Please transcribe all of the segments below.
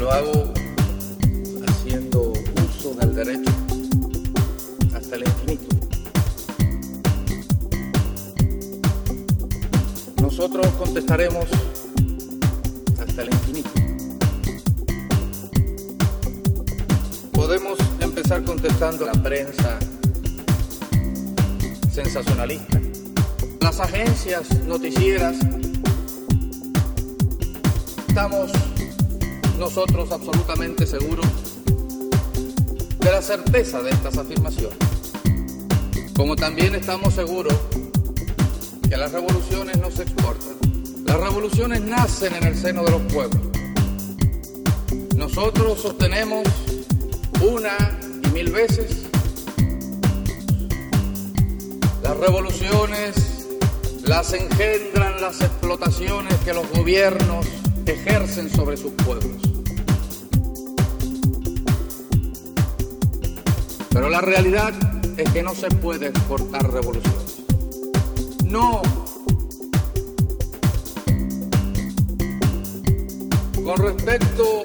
Lo hago haciendo uso del derecho hasta el infinito. Nosotros contestaremos hasta el infinito. Podemos empezar contestando la prensa sensacionalista, las agencias noticieras. Estamos nosotros absolutamente seguros de la certeza de estas afirmaciones, como también estamos seguros que las revoluciones no se exportan. Las revoluciones nacen en el seno de los pueblos. Nosotros sostenemos una y mil veces las revoluciones las engendran las explotaciones que los gobiernos ejercen sobre sus pueblos. Pero la realidad es que no se puede exportar revoluciones. No. Con respecto,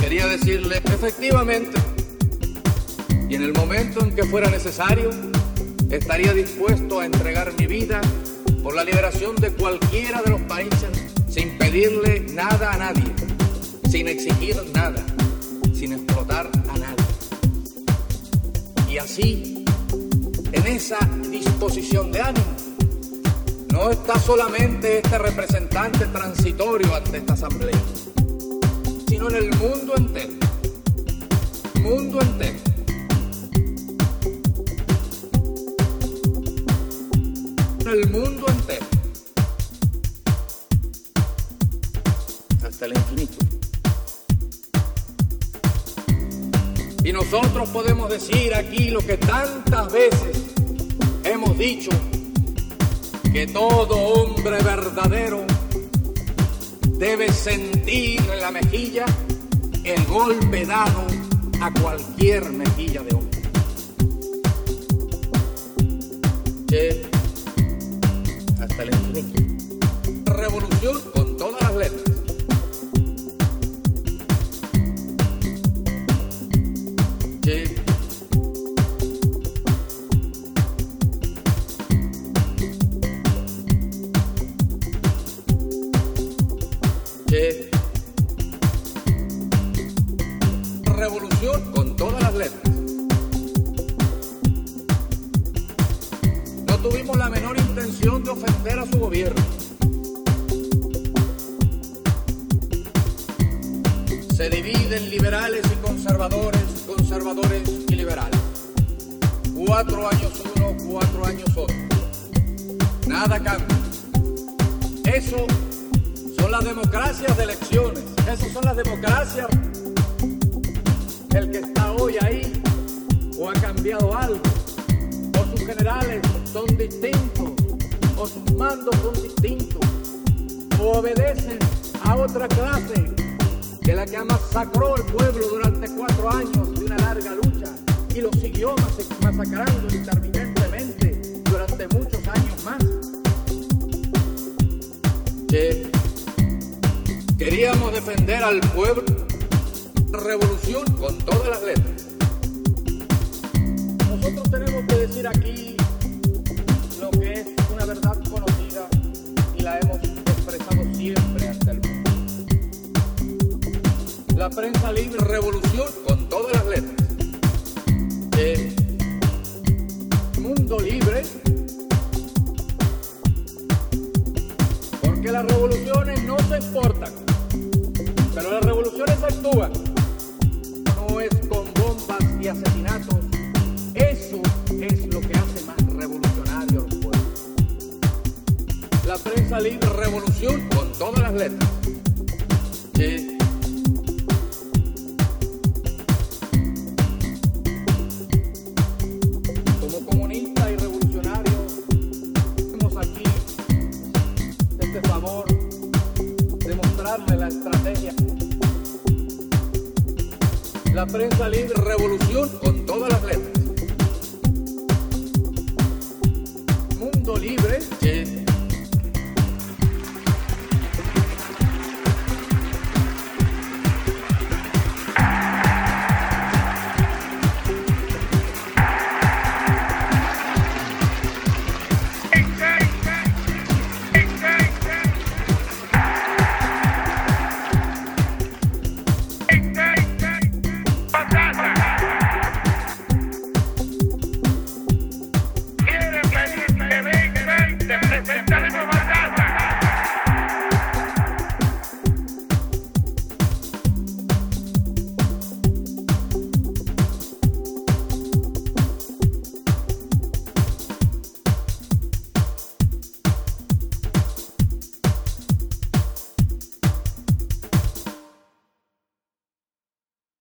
quería decirle, efectivamente, y en el momento en que fuera necesario, estaría dispuesto a entregar mi vida por la liberación de cualquiera de los países sin pedirle nada a nadie, sin exigir nada, sin explotar a nadie. Y así, en esa disposición de ánimo, no está solamente este representante transitorio ante esta asamblea, sino en el mundo entero. Mundo entero. el mundo entero. Hasta el infinito. Y nosotros podemos decir aquí lo que tantas veces hemos dicho, que todo hombre verdadero debe sentir en la mejilla el golpe dado a cualquier mejilla de hombre. Que hasta el infinito. Revolución con todas las letras. Todas las letras. No tuvimos la menor intención de ofender a su gobierno. Se dividen liberales y conservadores, conservadores y liberales. Cuatro años uno, cuatro años otro. Nada cambia. Eso son las democracias de elecciones. Esas son las democracias. El que está hoy ahí o ha cambiado algo. O sus generales son distintos. O sus mandos son distintos. O obedecen a otra clase que la que masacró al pueblo durante cuatro años de una larga lucha y lo siguió masacrando intermitentemente durante muchos años más. Que queríamos defender al pueblo, revolución con todas las letras. Nosotros tenemos que decir aquí lo que es una verdad conocida y la hemos expresado siempre ante el mundo. La prensa libre, revolución con todas las letras. Eh, mundo libre, porque las revoluciones no se exportan, pero las revoluciones actúan. Asesinatos. Eso es lo que hace más revolucionario a los pueblos. La prensa libre, revolución con todas las letras. Prensa libre, revolución con todas las letras. Mundo libre,